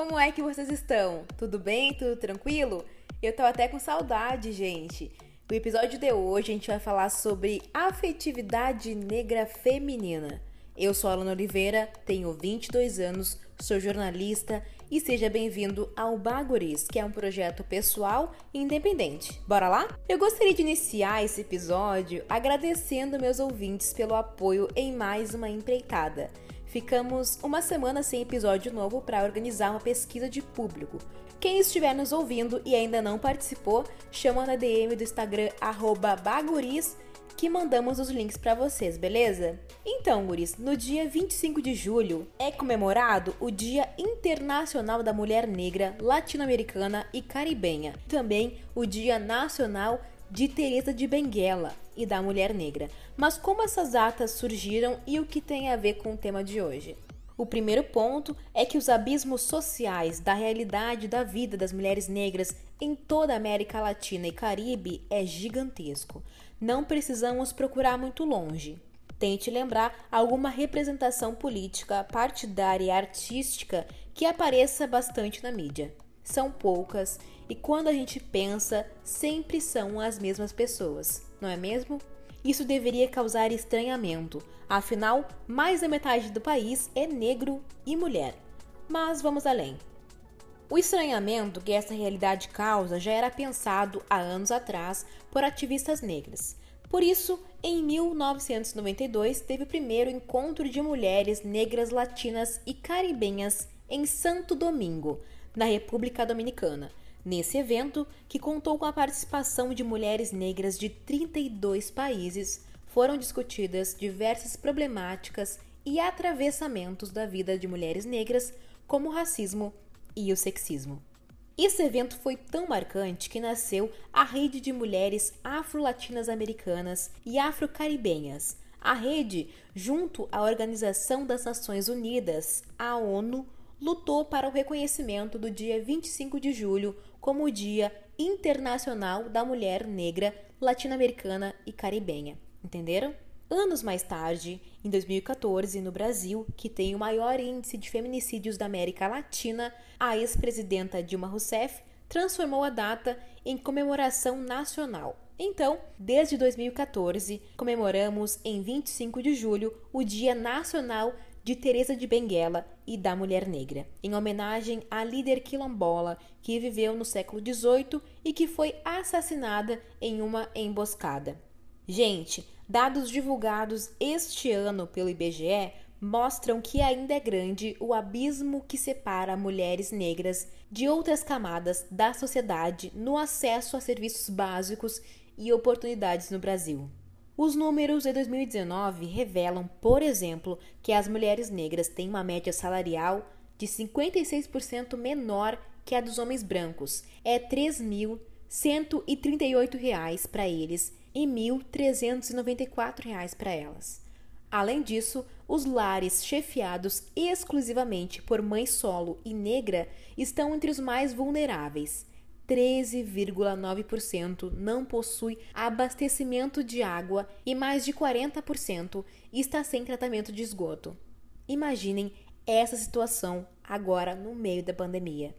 Como é que vocês estão? Tudo bem? Tudo tranquilo? Eu tô até com saudade, gente. No episódio de hoje a gente vai falar sobre afetividade negra feminina. Eu sou a Alana Oliveira, tenho 22 anos, sou jornalista e seja bem-vindo ao Baguris, que é um projeto pessoal e independente. Bora lá? Eu gostaria de iniciar esse episódio agradecendo meus ouvintes pelo apoio em mais uma empreitada. Ficamos uma semana sem episódio novo para organizar uma pesquisa de público. Quem estiver nos ouvindo e ainda não participou, chama na DM do Instagram baguris que mandamos os links para vocês, beleza? Então, guris, no dia 25 de julho é comemorado o Dia Internacional da Mulher Negra, Latino-Americana e Caribenha. Também o Dia Nacional de Teresa de Benguela e da Mulher Negra. Mas como essas datas surgiram e o que tem a ver com o tema de hoje? O primeiro ponto é que os abismos sociais da realidade da vida das mulheres negras em toda a América Latina e Caribe é gigantesco. Não precisamos procurar muito longe. Tente lembrar alguma representação política, partidária e artística que apareça bastante na mídia. São poucas e quando a gente pensa, sempre são as mesmas pessoas, não é mesmo? Isso deveria causar estranhamento, afinal, mais da metade do país é negro e mulher. Mas vamos além. O estranhamento que essa realidade causa já era pensado há anos atrás por ativistas negras. Por isso, em 1992, teve o primeiro encontro de mulheres negras latinas e caribenhas em Santo Domingo, na República Dominicana, Nesse evento, que contou com a participação de mulheres negras de 32 países, foram discutidas diversas problemáticas e atravessamentos da vida de mulheres negras, como o racismo e o sexismo. Esse evento foi tão marcante que nasceu a Rede de Mulheres Afro-Latinas Americanas e Afro-Caribenhas. A rede, junto à Organização das Nações Unidas, a ONU, lutou para o reconhecimento do dia 25 de julho como o Dia Internacional da Mulher Negra, Latino-Americana e Caribenha. Entenderam? Anos mais tarde, em 2014, no Brasil, que tem o maior índice de feminicídios da América Latina, a ex-presidenta Dilma Rousseff transformou a data em comemoração nacional. Então, desde 2014, comemoramos em 25 de julho o Dia Nacional de Teresa de Benguela e da Mulher Negra, em homenagem à líder quilombola que viveu no século XVIII e que foi assassinada em uma emboscada. Gente, dados divulgados este ano pelo IBGE mostram que ainda é grande o abismo que separa mulheres negras de outras camadas da sociedade no acesso a serviços básicos e oportunidades no Brasil. Os números de 2019 revelam, por exemplo, que as mulheres negras têm uma média salarial de 56% menor que a dos homens brancos. É R$ 3.138 para eles e R$ 1.394 para elas. Além disso, os lares chefiados exclusivamente por mãe solo e negra estão entre os mais vulneráveis. 13,9% não possui abastecimento de água e mais de 40% está sem tratamento de esgoto. Imaginem essa situação agora no meio da pandemia.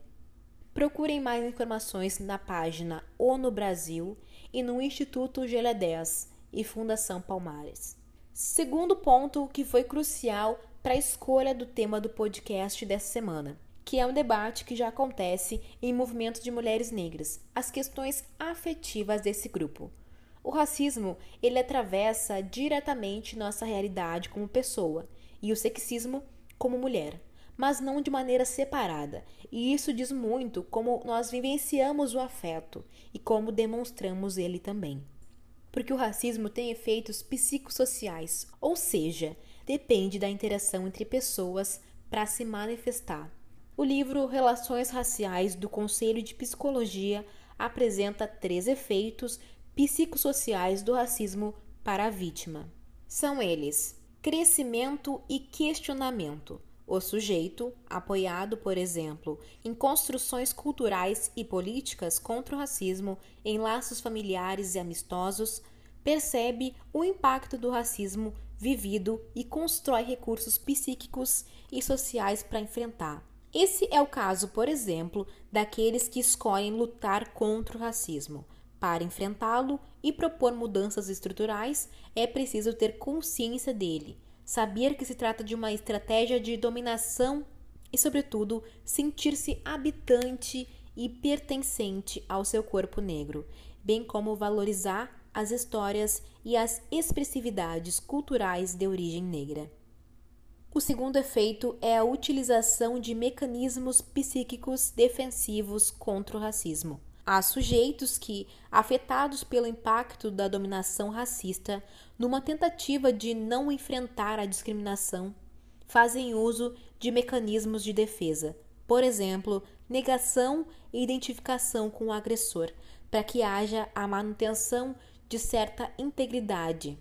Procurem mais informações na página ONU Brasil e no Instituto GL10 e Fundação Palmares. Segundo ponto que foi crucial para a escolha do tema do podcast dessa semana que é um debate que já acontece em movimentos de mulheres negras, as questões afetivas desse grupo. O racismo, ele atravessa diretamente nossa realidade como pessoa e o sexismo como mulher. mas não de maneira separada. E isso diz muito como nós vivenciamos o afeto e como demonstramos ele também. Porque o racismo tem efeitos psicossociais, ou seja, depende da interação entre pessoas para se manifestar. O livro Relações Raciais do Conselho de Psicologia apresenta três efeitos psicossociais do racismo para a vítima. São eles: crescimento e questionamento. O sujeito, apoiado, por exemplo, em construções culturais e políticas contra o racismo em laços familiares e amistosos, percebe o impacto do racismo vivido e constrói recursos psíquicos e sociais para enfrentar. Esse é o caso, por exemplo, daqueles que escolhem lutar contra o racismo. Para enfrentá-lo e propor mudanças estruturais, é preciso ter consciência dele, saber que se trata de uma estratégia de dominação e, sobretudo, sentir-se habitante e pertencente ao seu corpo negro, bem como valorizar as histórias e as expressividades culturais de origem negra. O segundo efeito é a utilização de mecanismos psíquicos defensivos contra o racismo. Há sujeitos que, afetados pelo impacto da dominação racista, numa tentativa de não enfrentar a discriminação, fazem uso de mecanismos de defesa, por exemplo, negação e identificação com o agressor, para que haja a manutenção de certa integridade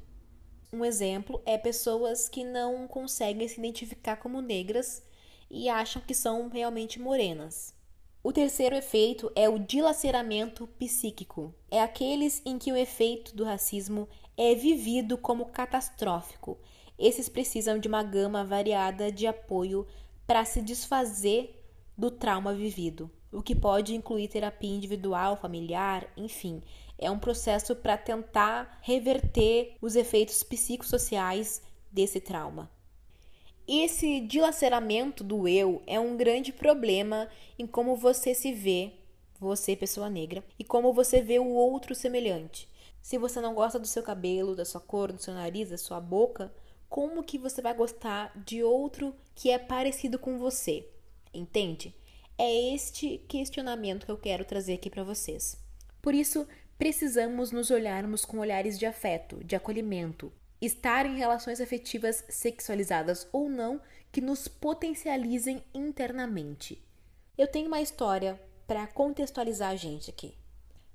um exemplo é pessoas que não conseguem se identificar como negras e acham que são realmente morenas. O terceiro efeito é o dilaceramento psíquico. É aqueles em que o efeito do racismo é vivido como catastrófico. Esses precisam de uma gama variada de apoio para se desfazer do trauma vivido, o que pode incluir terapia individual, familiar, enfim, é um processo para tentar reverter os efeitos psicossociais desse trauma. Esse dilaceramento do eu é um grande problema em como você se vê, você, pessoa negra, e como você vê o outro semelhante. Se você não gosta do seu cabelo, da sua cor, do seu nariz, da sua boca, como que você vai gostar de outro que é parecido com você? Entende? É este questionamento que eu quero trazer aqui para vocês. Por isso, precisamos nos olharmos com olhares de afeto, de acolhimento, estar em relações afetivas sexualizadas ou não que nos potencializem internamente. Eu tenho uma história para contextualizar a gente aqui.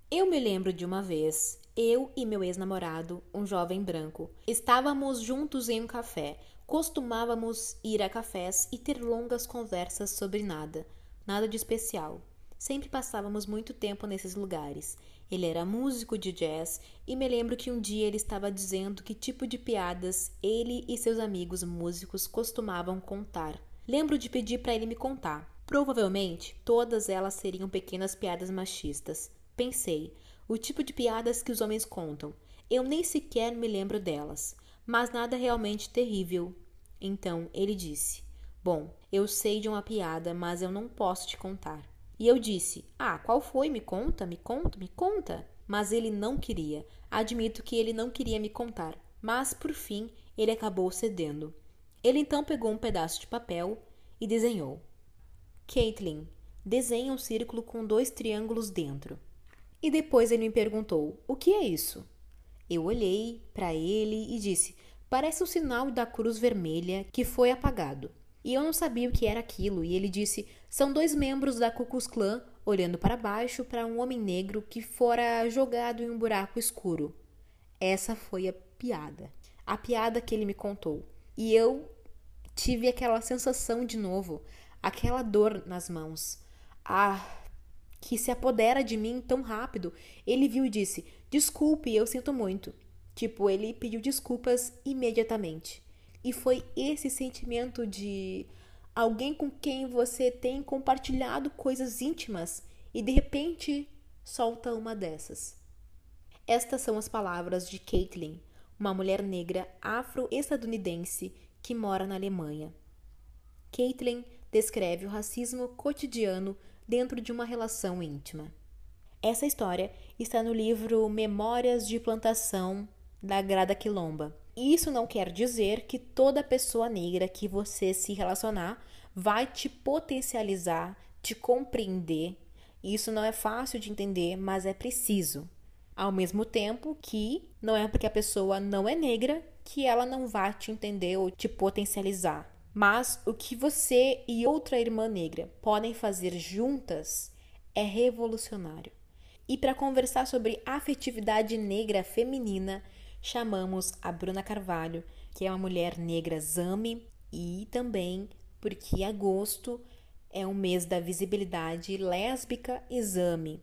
Eu me lembro de uma vez, eu e meu ex-namorado, um jovem branco, estávamos juntos em um café. Costumávamos ir a cafés e ter longas conversas sobre nada, nada de especial. Sempre passávamos muito tempo nesses lugares. Ele era músico de jazz e me lembro que um dia ele estava dizendo que tipo de piadas ele e seus amigos músicos costumavam contar. Lembro de pedir para ele me contar. Provavelmente todas elas seriam pequenas piadas machistas. Pensei, o tipo de piadas que os homens contam. Eu nem sequer me lembro delas, mas nada realmente terrível. Então ele disse: Bom, eu sei de uma piada, mas eu não posso te contar. E eu disse: Ah, qual foi? Me conta, me conta, me conta. Mas ele não queria. Admito que ele não queria me contar. Mas, por fim, ele acabou cedendo. Ele então pegou um pedaço de papel e desenhou. Caitlin, desenha um círculo com dois triângulos dentro. E depois ele me perguntou: O que é isso? Eu olhei para ele e disse: Parece o sinal da cruz vermelha que foi apagado. E eu não sabia o que era aquilo, e ele disse: são dois membros da Ku Klux Klan olhando para baixo para um homem negro que fora jogado em um buraco escuro. Essa foi a piada. A piada que ele me contou. E eu tive aquela sensação de novo, aquela dor nas mãos. Ah, que se apodera de mim tão rápido. Ele viu e disse: Desculpe, eu sinto muito. Tipo, ele pediu desculpas imediatamente. E foi esse sentimento de alguém com quem você tem compartilhado coisas íntimas e de repente solta uma dessas. Estas são as palavras de Caitlin, uma mulher negra afro-estadunidense que mora na Alemanha. Caitlin descreve o racismo cotidiano dentro de uma relação íntima. Essa história está no livro Memórias de Plantação da Grada Quilomba, isso não quer dizer que toda pessoa negra que você se relacionar vai te potencializar, te compreender. Isso não é fácil de entender, mas é preciso. Ao mesmo tempo que não é porque a pessoa não é negra que ela não vai te entender ou te potencializar. Mas o que você e outra irmã negra podem fazer juntas é revolucionário. E para conversar sobre afetividade negra feminina, chamamos a Bruna Carvalho, que é uma mulher negra zame, e também porque agosto é o mês da visibilidade lésbica exame.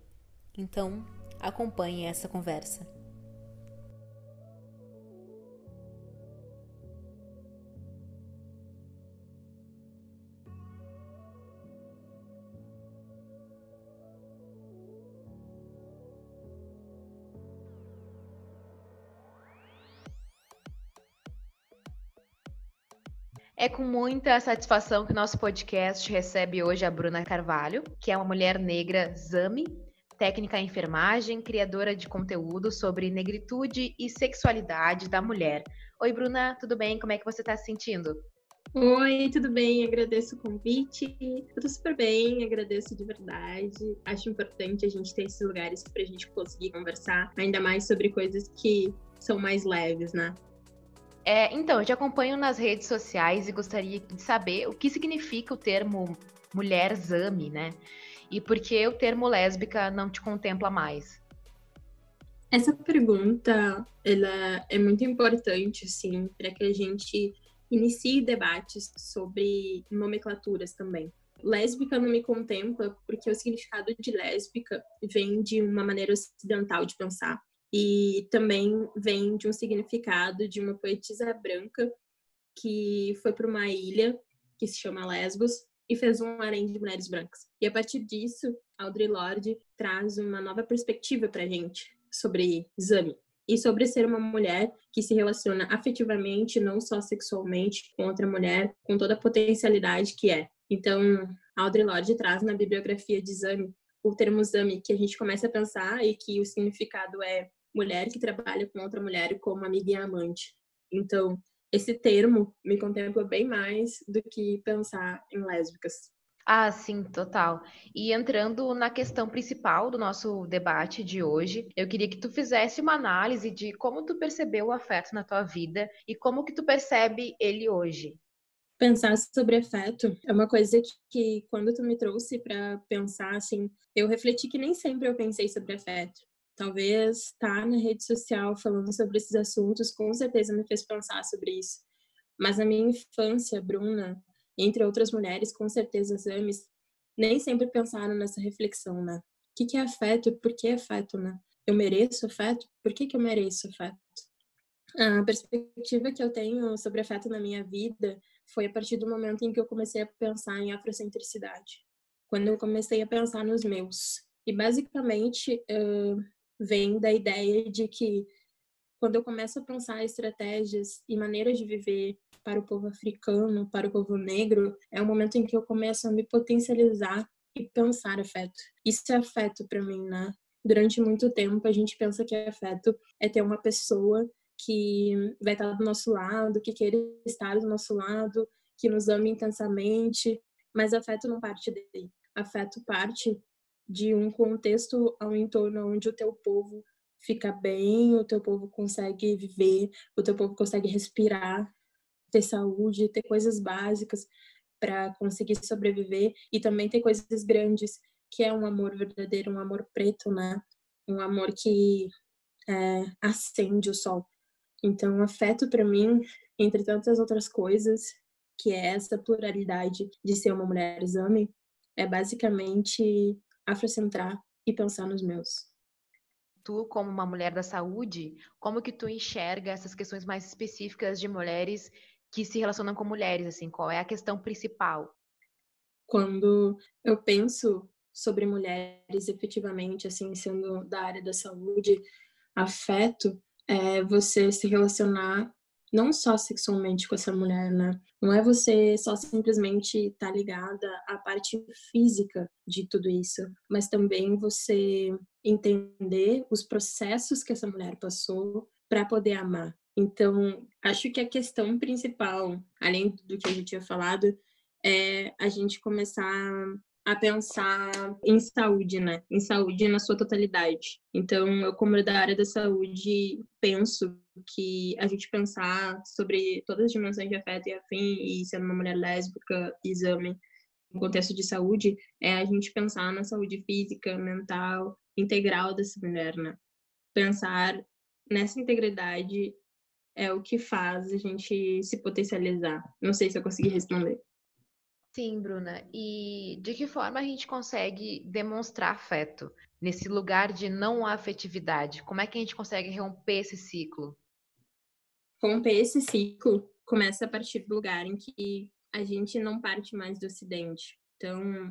Então, acompanhe essa conversa. É com muita satisfação que nosso podcast recebe hoje a Bruna Carvalho, que é uma mulher negra Zami, técnica em enfermagem, criadora de conteúdo sobre negritude e sexualidade da mulher. Oi, Bruna, tudo bem? Como é que você está se sentindo? Oi, tudo bem? Agradeço o convite. Tô super bem, agradeço de verdade. Acho importante a gente ter esses lugares para a gente conseguir conversar ainda mais sobre coisas que são mais leves, né? É, então, eu te acompanho nas redes sociais e gostaria de saber o que significa o termo mulher zame, né? E por que o termo lésbica não te contempla mais? Essa pergunta, ela é muito importante, assim, para que a gente inicie debates sobre nomenclaturas também. Lésbica não me contempla porque o significado de lésbica vem de uma maneira ocidental de pensar, e também vem de um significado de uma poetisa branca que foi para uma ilha que se chama Lesbos e fez um harém de mulheres brancas. E a partir disso, Audre Lorde traz uma nova perspectiva para a gente sobre Zami e sobre ser uma mulher que se relaciona afetivamente, não só sexualmente, com outra mulher, com toda a potencialidade que é. Então, Audre Lorde traz na bibliografia de Zami o termo Zami que a gente começa a pensar e que o significado é mulher que trabalha com outra mulher como amiga e amante. Então, esse termo me contempla bem mais do que pensar em lésbicas. Ah, sim, total. E entrando na questão principal do nosso debate de hoje, eu queria que tu fizesse uma análise de como tu percebeu o afeto na tua vida e como que tu percebe ele hoje. Pensar sobre afeto é uma coisa que, que quando tu me trouxe para pensar assim, eu refleti que nem sempre eu pensei sobre afeto. Talvez estar tá na rede social falando sobre esses assuntos com certeza me fez pensar sobre isso. Mas na minha infância, Bruna, entre outras mulheres, com certeza Zames, nem sempre pensaram nessa reflexão, né? O que, que é afeto e por que afeto, né? Eu mereço afeto? Por que, que eu mereço afeto? A perspectiva que eu tenho sobre afeto na minha vida foi a partir do momento em que eu comecei a pensar em afrocentricidade. Quando eu comecei a pensar nos meus. E basicamente, vem da ideia de que quando eu começo a pensar estratégias e maneiras de viver para o povo africano, para o povo negro, é o momento em que eu começo a me potencializar e pensar afeto. Isso é afeto para mim, né? Durante muito tempo a gente pensa que afeto é ter uma pessoa que vai estar do nosso lado, que queira estar do nosso lado, que nos ama intensamente, mas afeto não parte dele. Afeto parte de um contexto ao entorno onde o teu povo fica bem, o teu povo consegue viver, o teu povo consegue respirar, ter saúde, ter coisas básicas para conseguir sobreviver e também ter coisas grandes, que é um amor verdadeiro, um amor preto, né? Um amor que é, acende o sol. Então, afeto para mim, entre tantas outras coisas, que é essa pluralidade de ser uma mulher exame, é basicamente afrocentrar e pensar nos meus. Tu, como uma mulher da saúde, como que tu enxerga essas questões mais específicas de mulheres que se relacionam com mulheres, assim, qual é a questão principal? Quando eu penso sobre mulheres efetivamente, assim, sendo da área da saúde, afeto é você se relacionar não só sexualmente com essa mulher, né? Não é você só simplesmente estar tá ligada à parte física de tudo isso, mas também você entender os processos que essa mulher passou para poder amar. Então, acho que a questão principal, além do que a gente tinha falado, é a gente começar a pensar em saúde, né? Em saúde na sua totalidade. Então, eu, como da área da saúde, penso que a gente pensar sobre todas as dimensões de afeto e afim, e sendo uma mulher lésbica, exame, no contexto de saúde, é a gente pensar na saúde física, mental, integral dessa mulher, né? Pensar nessa integridade é o que faz a gente se potencializar. Não sei se eu consegui responder. Sim, Bruna. E de que forma a gente consegue demonstrar afeto nesse lugar de não afetividade? Como é que a gente consegue romper esse ciclo? Romper esse ciclo começa a partir do lugar em que a gente não parte mais do Ocidente. Então,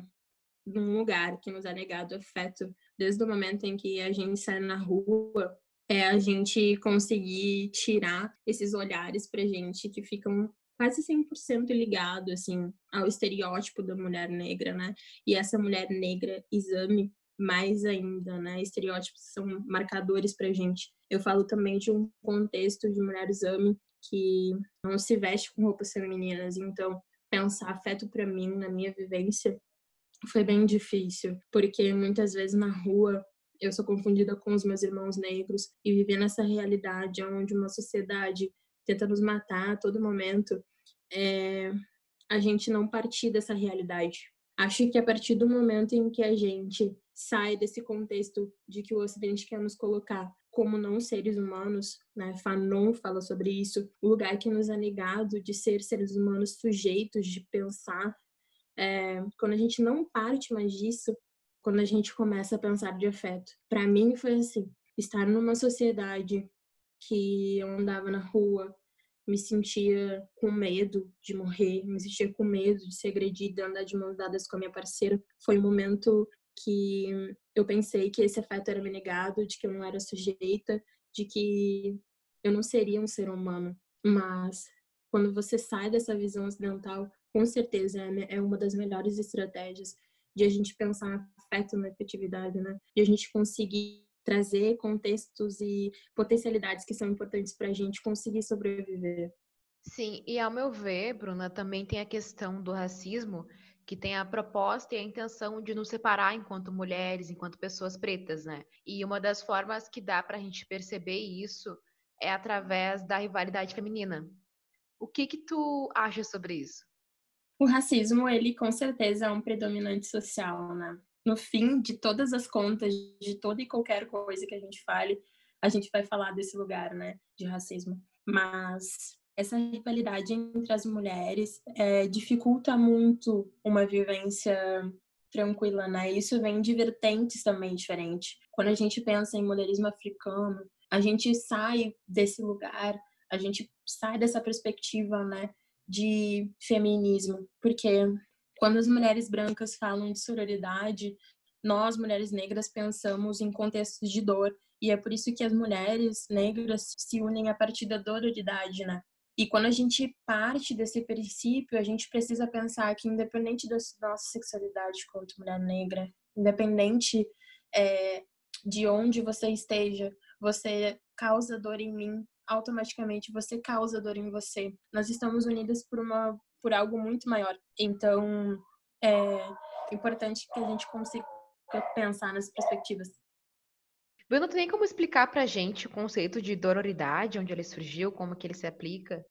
num lugar que nos é negado afeto, desde o momento em que a gente sai na rua, é a gente conseguir tirar esses olhares pra gente que ficam quase 100% ligado assim ao estereótipo da mulher negra, né? E essa mulher negra exame mais ainda, né? Estereótipos são marcadores pra gente. Eu falo também de um contexto de mulher exame que não se veste com roupas femininas, então pensar afeto para mim na minha vivência foi bem difícil, porque muitas vezes na rua eu sou confundida com os meus irmãos negros e viver nessa realidade onde uma sociedade tenta nos matar a todo momento é, a gente não partir dessa realidade. Acho que a partir do momento em que a gente sai desse contexto de que o Ocidente quer nos colocar como não seres humanos, né? Fanon fala sobre isso, o lugar que nos é negado de ser seres humanos sujeitos de pensar. É, quando a gente não parte mais disso, quando a gente começa a pensar de afeto. Para mim foi assim, estar numa sociedade que eu andava na rua, me sentia com medo de morrer, me sentia com medo de ser agredida, andar de mãos dadas com a minha parceira. Foi um momento que eu pensei que esse afeto era me negado, de que eu não era sujeita, de que eu não seria um ser humano. Mas quando você sai dessa visão ocidental, com certeza é, é uma das melhores estratégias de a gente pensar afeto na efetividade, né? De a gente conseguir trazer contextos e potencialidades que são importantes para a gente conseguir sobreviver. Sim, e ao meu ver, Bruna, também tem a questão do racismo, que tem a proposta e a intenção de nos separar enquanto mulheres, enquanto pessoas pretas, né? E uma das formas que dá para a gente perceber isso é através da rivalidade feminina. O que que tu acha sobre isso? O racismo, ele com certeza é um predominante social, né? No fim de todas as contas, de toda e qualquer coisa que a gente fale, a gente vai falar desse lugar, né, de racismo. Mas essa rivalidade entre as mulheres é, dificulta muito uma vivência tranquila, né? Isso vem de vertentes também diferentes. Quando a gente pensa em mulherismo africano, a gente sai desse lugar, a gente sai dessa perspectiva, né, de feminismo, porque quando as mulheres brancas falam de sororidade, nós, mulheres negras, pensamos em contextos de dor. E é por isso que as mulheres negras se unem a partir da dororidade, né? E quando a gente parte desse princípio, a gente precisa pensar que, independente da nossa sexualidade quanto mulher negra, independente é, de onde você esteja, você causa dor em mim, automaticamente você causa dor em você. Nós estamos unidas por uma por algo muito maior. Então, é importante que a gente consiga pensar nas perspectivas. Bruno, tem como explicar pra gente o conceito de dororidade, onde ele surgiu, como que ele se aplica?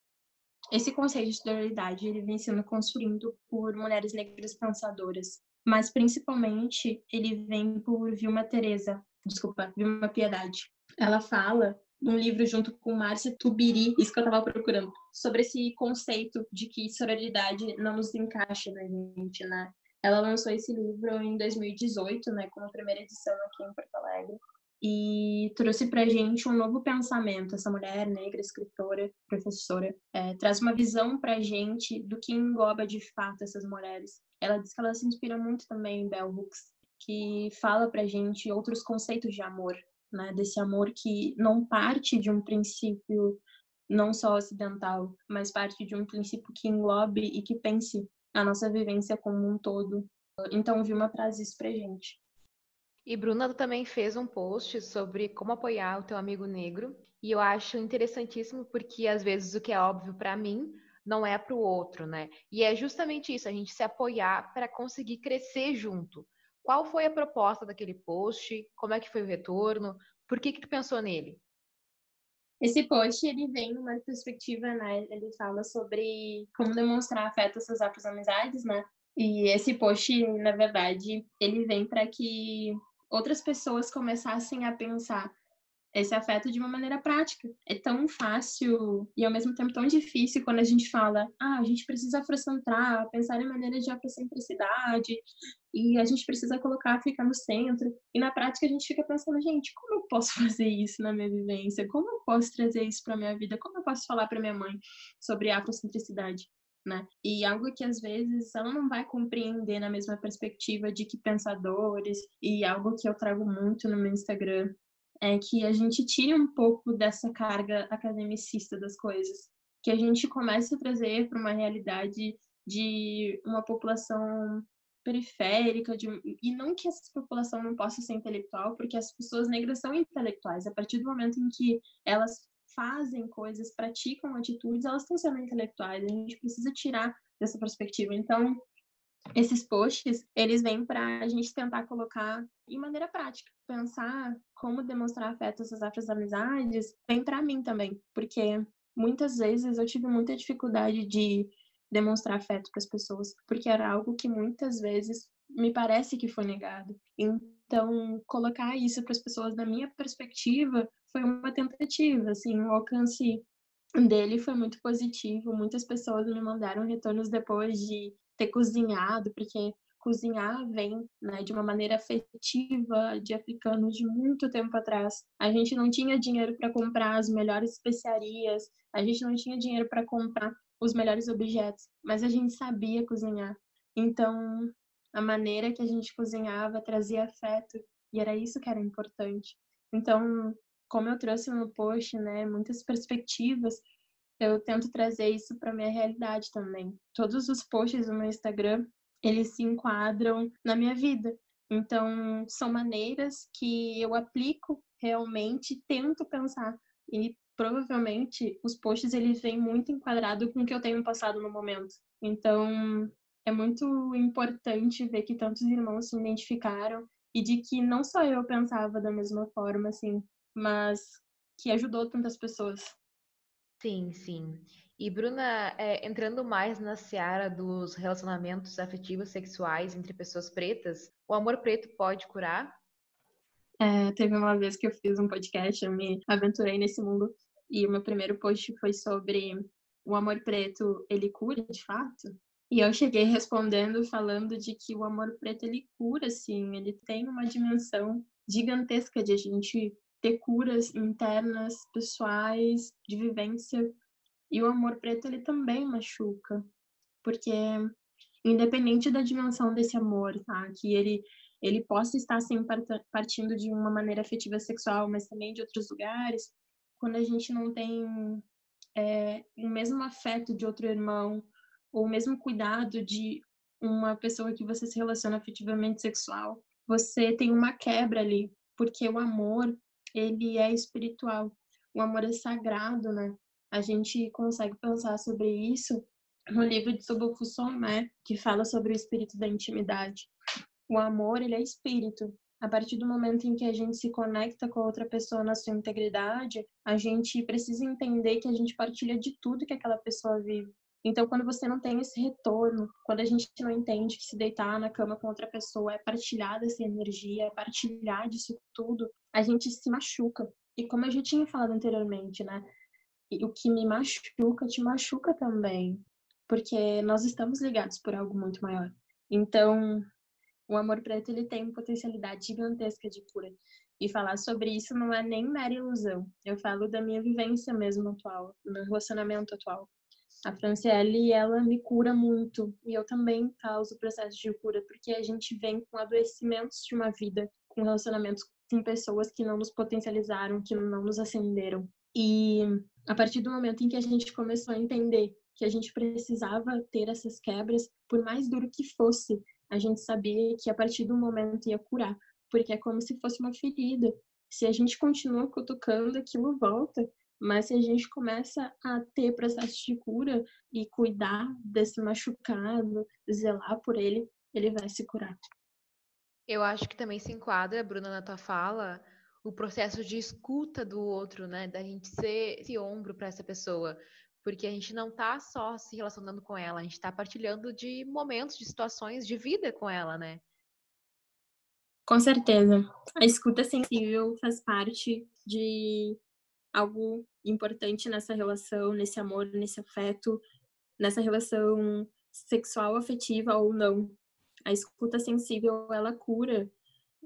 Esse conceito de dororidade, ele vem sendo construído por mulheres negras pensadoras, mas principalmente ele vem por Vilma Teresa, desculpa, Vilma Piedade. Ela fala num livro junto com Márcia Tubiri, isso que eu estava procurando, sobre esse conceito de que sororidade não nos encaixa na gente, né? Ela lançou esse livro em 2018, né, como a primeira edição aqui em Porto Alegre, e trouxe para gente um novo pensamento. Essa mulher negra, escritora, professora, é, traz uma visão para gente do que engloba de fato essas mulheres. Ela diz que ela se inspira muito também em Bell Hooks, que fala para gente outros conceitos de amor, né, desse amor que não parte de um princípio não só ocidental, mas parte de um princípio que englobe e que pense a nossa vivência como um todo. Então, Vilma traz isso pra gente. E Bruna também fez um post sobre como apoiar o teu amigo negro, e eu acho interessantíssimo porque às vezes o que é óbvio para mim não é para o outro, né? E é justamente isso, a gente se apoiar para conseguir crescer junto. Qual foi a proposta daquele post? Como é que foi o retorno? Por que que tu pensou nele? Esse post, ele vem numa perspectiva, né? Ele fala sobre como demonstrar afeto às suas próprias amizades, né? E esse post, na verdade, ele vem para que outras pessoas começassem a pensar esse afeto de uma maneira prática. É tão fácil e ao mesmo tempo tão difícil quando a gente fala, ah, a gente precisa afrocentrar, pensar em maneiras de afrocentricidade, e a gente precisa colocar, ficar no centro. E na prática a gente fica pensando, gente, como eu posso fazer isso na minha vivência? Como eu posso trazer isso para minha vida? Como eu posso falar para minha mãe sobre afrocentricidade? Né? E algo que às vezes ela não vai compreender na mesma perspectiva de que pensadores, e algo que eu trago muito no meu Instagram, é que a gente tire um pouco dessa carga academicista das coisas, que a gente comece a trazer para uma realidade de uma população periférica, de, e não que essa população não possa ser intelectual, porque as pessoas negras são intelectuais. A partir do momento em que elas fazem coisas, praticam atitudes, elas estão sendo intelectuais. A gente precisa tirar dessa perspectiva. Então, esses posts, eles vêm para a gente tentar colocar em maneira prática, pensar como demonstrar afeto às afras amizades, vem para mim também, porque muitas vezes eu tive muita dificuldade de demonstrar afeto para as pessoas, porque era algo que muitas vezes me parece que foi negado. Então, colocar isso para as pessoas da minha perspectiva foi uma tentativa, assim, o alcance dele foi muito positivo. Muitas pessoas me mandaram retornos depois de ter cozinhado, porque cozinhar vem né, de uma maneira afetiva de africanos de muito tempo atrás. A gente não tinha dinheiro para comprar as melhores especiarias, a gente não tinha dinheiro para comprar os melhores objetos, mas a gente sabia cozinhar. Então, a maneira que a gente cozinhava trazia afeto e era isso que era importante. Então, como eu trouxe no post, né, muitas perspectivas, eu tento trazer isso para minha realidade também. Todos os posts do meu Instagram, eles se enquadram na minha vida. Então, são maneiras que eu aplico realmente, tento pensar e provavelmente os posts eles vêm muito enquadrado com o que eu tenho passado no momento. Então, é muito importante ver que tantos irmãos se identificaram e de que não só eu pensava da mesma forma, assim, mas que ajudou tantas pessoas. Sim, sim. E Bruna, é, entrando mais na seara dos relacionamentos afetivos sexuais entre pessoas pretas, o amor preto pode curar? É, teve uma vez que eu fiz um podcast, eu me aventurei nesse mundo e o meu primeiro post foi sobre o amor preto, ele cura de fato? E eu cheguei respondendo falando de que o amor preto ele cura, sim, ele tem uma dimensão gigantesca de a gente ter curas internas, pessoais, de vivência. E o amor preto ele também machuca, porque independente da dimensão desse amor, tá? Que ele ele possa estar sempre partindo de uma maneira afetiva sexual, mas também de outros lugares, quando a gente não tem é, o mesmo afeto de outro irmão, ou o mesmo cuidado de uma pessoa que você se relaciona afetivamente sexual, você tem uma quebra ali, porque o amor, ele é espiritual. O amor é sagrado, né? A gente consegue pensar sobre isso no livro de Soboku Somé, que fala sobre o espírito da intimidade. O amor, ele é espírito, a partir do momento em que a gente se conecta com a outra pessoa na sua integridade, a gente precisa entender que a gente partilha de tudo que aquela pessoa vive. Então, quando você não tem esse retorno, quando a gente não entende que se deitar na cama com outra pessoa é partilhar dessa energia, é partilhar disso tudo, a gente se machuca. E como eu já tinha falado anteriormente, né? O que me machuca, te machuca também. Porque nós estamos ligados por algo muito maior. Então, o amor preto ele tem uma potencialidade gigantesca de cura. E falar sobre isso não é nem mera ilusão. Eu falo da minha vivência mesmo atual, do meu relacionamento atual. A Franciele, ela me cura muito. E eu também causo processo de cura, porque a gente vem com adoecimentos de uma vida, com relacionamentos com pessoas que não nos potencializaram, que não nos acenderam. E a partir do momento em que a gente começou a entender que a gente precisava ter essas quebras, por mais duro que fosse, a gente sabia que a partir do momento ia curar, porque é como se fosse uma ferida. Se a gente continua cutucando, aquilo volta. Mas se a gente começa a ter processo de cura e cuidar desse machucado, zelar por ele, ele vai se curar. Eu acho que também se enquadra, Bruna, na tua fala, o processo de escuta do outro, né? Da gente ser esse ombro para essa pessoa. Porque a gente não tá só se relacionando com ela, a gente tá partilhando de momentos, de situações de vida com ela, né? Com certeza. A escuta sensível faz parte de algo importante nessa relação, nesse amor, nesse afeto, nessa relação sexual, afetiva ou não. A escuta sensível, ela cura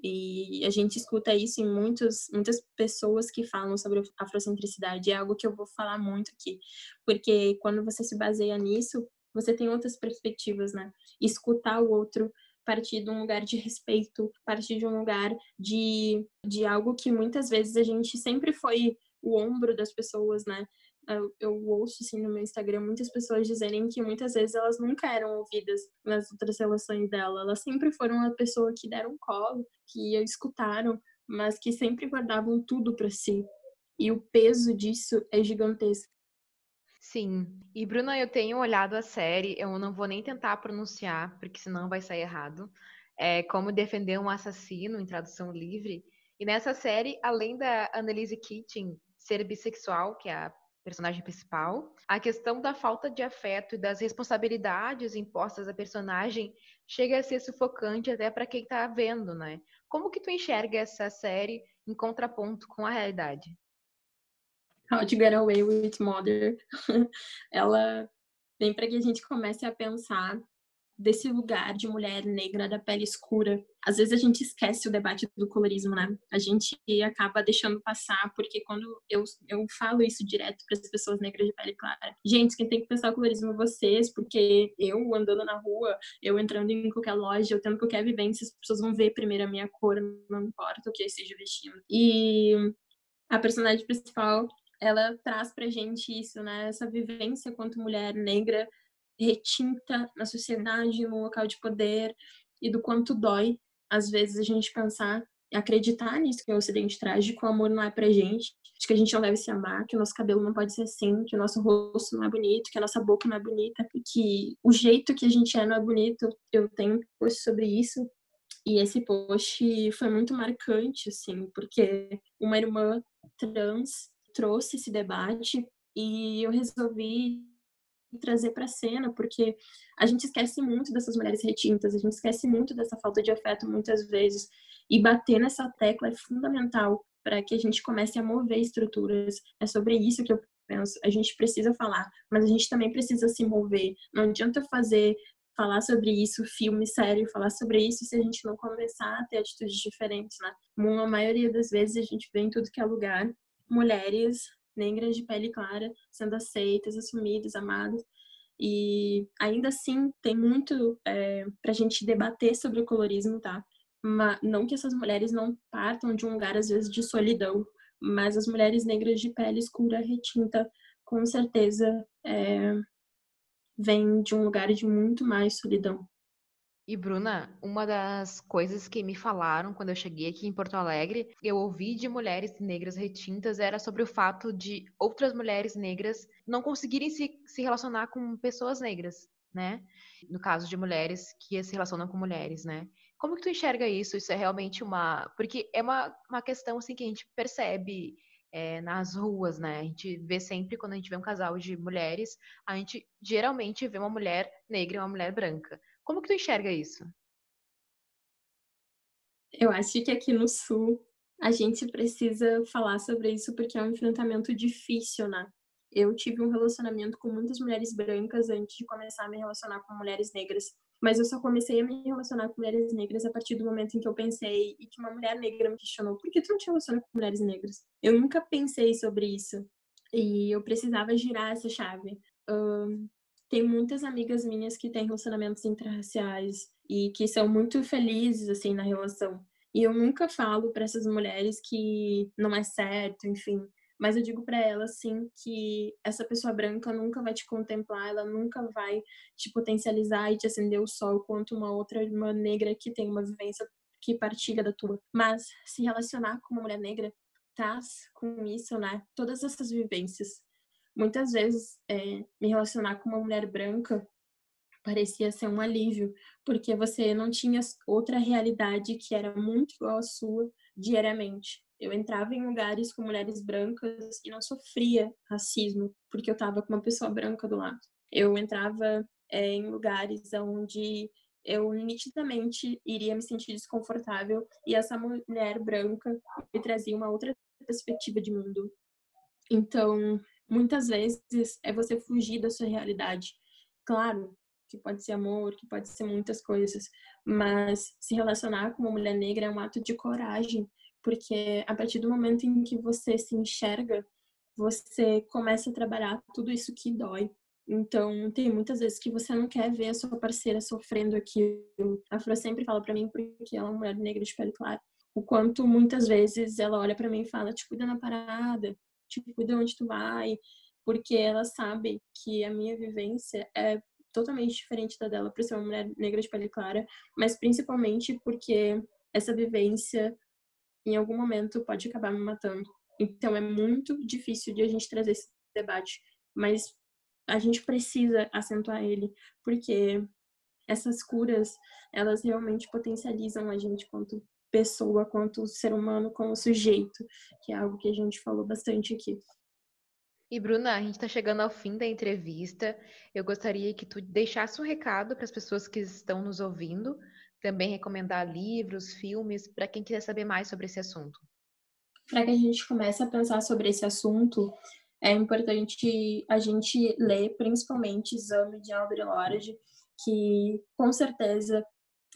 e a gente escuta isso em muitos, muitas pessoas que falam sobre afrocentricidade. É algo que eu vou falar muito aqui, porque quando você se baseia nisso, você tem outras perspectivas, né? Escutar o outro partir de um lugar de respeito, partir de um lugar de, de algo que muitas vezes a gente sempre foi o ombro das pessoas, né? Eu, eu ouço assim no meu Instagram muitas pessoas dizerem que muitas vezes elas nunca eram ouvidas nas outras relações dela. Elas sempre foram a pessoa que deram colo, que escutaram, mas que sempre guardavam tudo para si. E o peso disso é gigantesco. Sim. E Bruna, eu tenho olhado a série, eu não vou nem tentar pronunciar, porque senão vai sair errado. É Como Defender um Assassino, em tradução livre. E nessa série, além da Annelise Keating ser bissexual, que é a personagem principal. A questão da falta de afeto e das responsabilidades impostas à personagem chega a ser sufocante até para quem está vendo, né? Como que tu enxerga essa série em contraponto com a realidade? How to Get Away with Mother. Ela vem para que a gente comece a pensar desse lugar de mulher negra da pele escura. Às vezes a gente esquece o debate do colorismo, né? A gente acaba deixando passar, porque quando eu, eu falo isso direto para as pessoas negras de pele clara, gente, quem tem que pensar o colorismo é vocês, porque eu andando na rua, eu entrando em qualquer loja, eu tendo qualquer vivência, as pessoas vão ver primeiro a minha cor, não importa o que eu esteja vestindo. E a personagem principal, ela traz pra gente isso, né? Essa vivência quanto mulher negra retinta na sociedade, no local de poder e do quanto dói, às vezes, a gente pensar e acreditar nisso que é o Ocidente traz, de que o amor não é pra gente, de que a gente não deve se amar, que o nosso cabelo não pode ser assim, que o nosso rosto não é bonito, que a nossa boca não é bonita, que o jeito que a gente é não é bonito. Eu tenho um post sobre isso e esse post foi muito marcante, assim, porque uma irmã trans trouxe esse debate e eu resolvi trazer para a cena, porque a gente esquece muito dessas mulheres retintas, a gente esquece muito dessa falta de afeto muitas vezes, e bater nessa tecla é fundamental para que a gente comece a mover estruturas. É sobre isso que eu penso. A gente precisa falar, mas a gente também precisa se mover. Não adianta fazer falar sobre isso, filme sério, falar sobre isso se a gente não começar a ter atitudes diferentes, né? A maioria das vezes a gente vê em tudo que é lugar mulheres negras de pele clara sendo aceitas, assumidas, amadas. E ainda assim tem muito é, para a gente debater sobre o colorismo, tá? Mas não que essas mulheres não partam de um lugar às vezes de solidão, mas as mulheres negras de pele escura retinta com certeza é, vêm de um lugar de muito mais solidão. E Bruna, uma das coisas que me falaram quando eu cheguei aqui em Porto Alegre, eu ouvi de mulheres negras retintas, era sobre o fato de outras mulheres negras não conseguirem se, se relacionar com pessoas negras, né? No caso de mulheres que se relacionam com mulheres, né? Como que tu enxerga isso? Isso é realmente uma... Porque é uma, uma questão, assim, que a gente percebe é, nas ruas, né? A gente vê sempre, quando a gente vê um casal de mulheres, a gente geralmente vê uma mulher negra e uma mulher branca. Como que tu enxerga isso? Eu acho que aqui no Sul a gente precisa falar sobre isso porque é um enfrentamento difícil, né? Eu tive um relacionamento com muitas mulheres brancas antes de começar a me relacionar com mulheres negras, mas eu só comecei a me relacionar com mulheres negras a partir do momento em que eu pensei e que uma mulher negra me questionou: por que tu não te relaciona com mulheres negras? Eu nunca pensei sobre isso e eu precisava girar essa chave. Um, tem muitas amigas minhas que têm relacionamentos interraciais e que são muito felizes assim na relação. E eu nunca falo para essas mulheres que não é certo, enfim, mas eu digo para elas sim que essa pessoa branca nunca vai te contemplar, ela nunca vai te potencializar e te acender o sol quanto uma outra irmã negra que tem uma vivência que partilha da tua. Mas se relacionar com uma mulher negra traz com isso, né, todas essas vivências. Muitas vezes, é, me relacionar com uma mulher branca parecia ser um alívio, porque você não tinha outra realidade que era muito igual à sua diariamente. Eu entrava em lugares com mulheres brancas e não sofria racismo, porque eu estava com uma pessoa branca do lado. Eu entrava é, em lugares onde eu nitidamente iria me sentir desconfortável e essa mulher branca me trazia uma outra perspectiva de mundo. Então, muitas vezes é você fugir da sua realidade. Claro, que pode ser amor, que pode ser muitas coisas, mas se relacionar com uma mulher negra é um ato de coragem, porque a partir do momento em que você se enxerga, você começa a trabalhar tudo isso que dói. Então, tem muitas vezes que você não quer ver a sua parceira sofrendo aquilo. A Flor sempre fala para mim, porque ela é uma mulher negra de pele clara, o quanto muitas vezes ela olha para mim e fala: te cuida na parada, te cuida onde tu vai, porque ela sabe que a minha vivência é totalmente diferente da dela por ser uma mulher negra de pele clara, mas principalmente porque essa vivência em algum momento pode acabar me matando. Então é muito difícil de a gente trazer esse debate, mas a gente precisa acentuar ele, porque essas curas, elas realmente potencializam a gente quanto pessoa, quanto ser humano, como sujeito, que é algo que a gente falou bastante aqui. E Bruna, a gente está chegando ao fim da entrevista. Eu gostaria que tu deixasse um recado para as pessoas que estão nos ouvindo, também recomendar livros, filmes, para quem quiser saber mais sobre esse assunto. Para que a gente comece a pensar sobre esse assunto, é importante a gente ler principalmente Exame de Audre Lorde, que com certeza,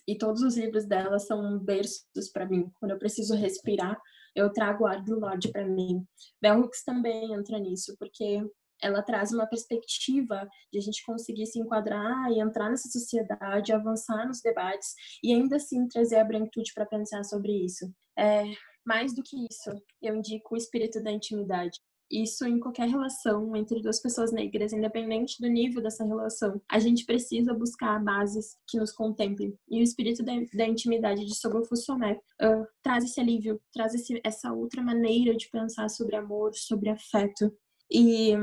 e todos os livros dela são berços para mim. Quando eu preciso respirar, eu trago Audre Lorde para mim. Bell Hooks também entra nisso, porque ela traz uma perspectiva de a gente conseguir se enquadrar e entrar nessa sociedade, avançar nos debates e ainda assim trazer a branquitude para pensar sobre isso. É, mais do que isso, eu indico o espírito da intimidade isso em qualquer relação entre duas pessoas negras, independente do nível dessa relação. A gente precisa buscar bases que nos contemplem. E o espírito da, da intimidade de Sogofu Somé uh, traz esse alívio, traz esse, essa outra maneira de pensar sobre amor, sobre afeto. E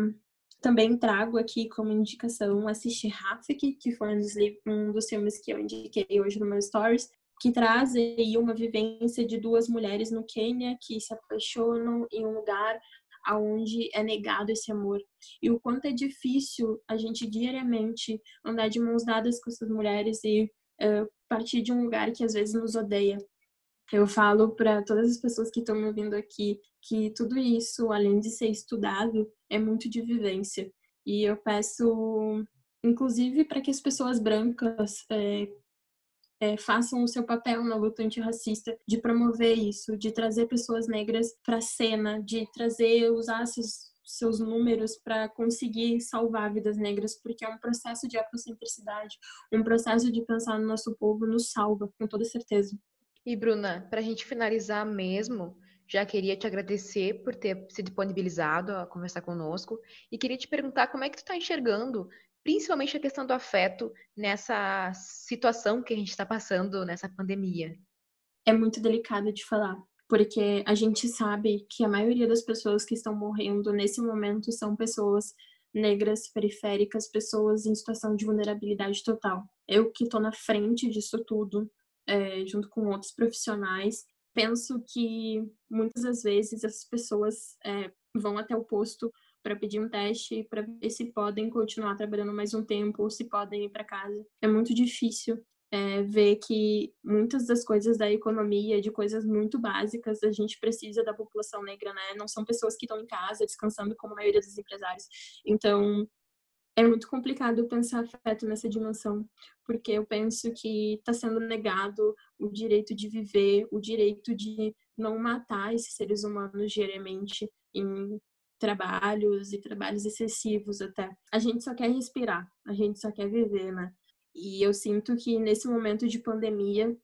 também trago aqui como indicação assistir Rafik, que foi um dos, um dos filmes que eu indiquei hoje no meu stories, que traz aí uma vivência de duas mulheres no Quênia que se apaixonam em um lugar aonde é negado esse amor e o quanto é difícil a gente diariamente andar de mãos dadas com essas mulheres e uh, partir de um lugar que às vezes nos odeia. Eu falo para todas as pessoas que estão me ouvindo aqui que tudo isso, além de ser estudado, é muito de vivência. E eu peço, inclusive, para que as pessoas brancas é, é, façam o seu papel na luta antirracista, de promover isso, de trazer pessoas negras para a cena, de trazer, usar seus, seus números para conseguir salvar vidas negras, porque é um processo de afrocentricidade, um processo de pensar no nosso povo nos salva, com toda certeza. E Bruna, para a gente finalizar mesmo, já queria te agradecer por ter se disponibilizado a conversar conosco e queria te perguntar como é que tu está enxergando principalmente a questão do afeto nessa situação que a gente está passando nessa pandemia? É muito delicado de falar, porque a gente sabe que a maioria das pessoas que estão morrendo nesse momento são pessoas negras, periféricas, pessoas em situação de vulnerabilidade total. Eu que estou na frente disso tudo, é, junto com outros profissionais, penso que muitas das vezes essas pessoas é, vão até o posto para pedir um teste para ver se podem continuar trabalhando mais um tempo ou se podem ir para casa. É muito difícil é, ver que muitas das coisas da economia, de coisas muito básicas, a gente precisa da população negra, né? Não são pessoas que estão em casa descansando como a maioria dos empresários. Então, é muito complicado pensar afeto nessa dimensão, porque eu penso que está sendo negado o direito de viver, o direito de não matar esses seres humanos diariamente em trabalhos e trabalhos excessivos até. A gente só quer respirar, a gente só quer viver, né? E eu sinto que nesse momento de pandemia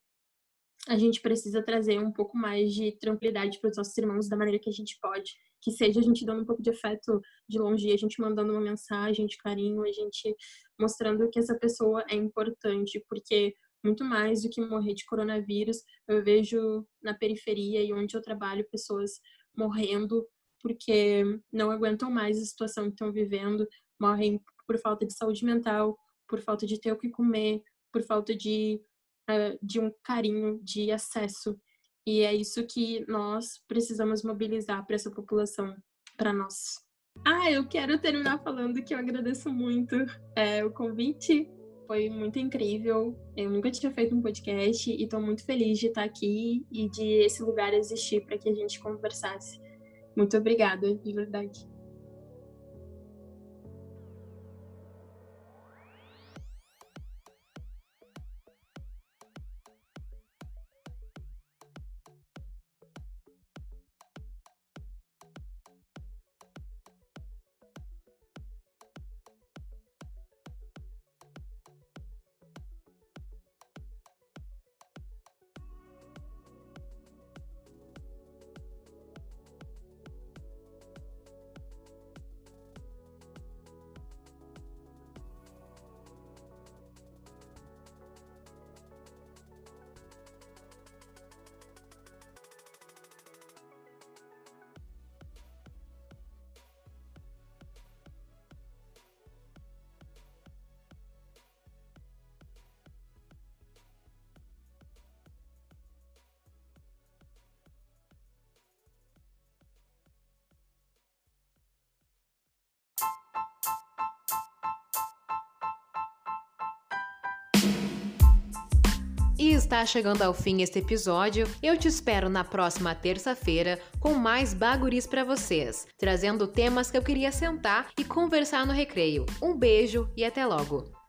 a gente precisa trazer um pouco mais de tranquilidade para os nossos irmãos da maneira que a gente pode. Que seja a gente dando um pouco de afeto de longe, a gente mandando uma mensagem de carinho, a gente mostrando que essa pessoa é importante, porque muito mais do que morrer de coronavírus, eu vejo na periferia e onde eu trabalho pessoas morrendo porque não aguentam mais a situação que estão vivendo, morrem por falta de saúde mental, por falta de ter o que comer, por falta de, uh, de um carinho, de acesso. E é isso que nós precisamos mobilizar para essa população, para nós. Ah, eu quero terminar falando que eu agradeço muito é, o convite. Foi muito incrível. Eu nunca tinha feito um podcast e estou muito feliz de estar aqui e de esse lugar existir para que a gente conversasse. Muito obrigada, de verdade. E está chegando ao fim este episódio. Eu te espero na próxima terça-feira com mais baguris para vocês, trazendo temas que eu queria sentar e conversar no recreio. Um beijo e até logo!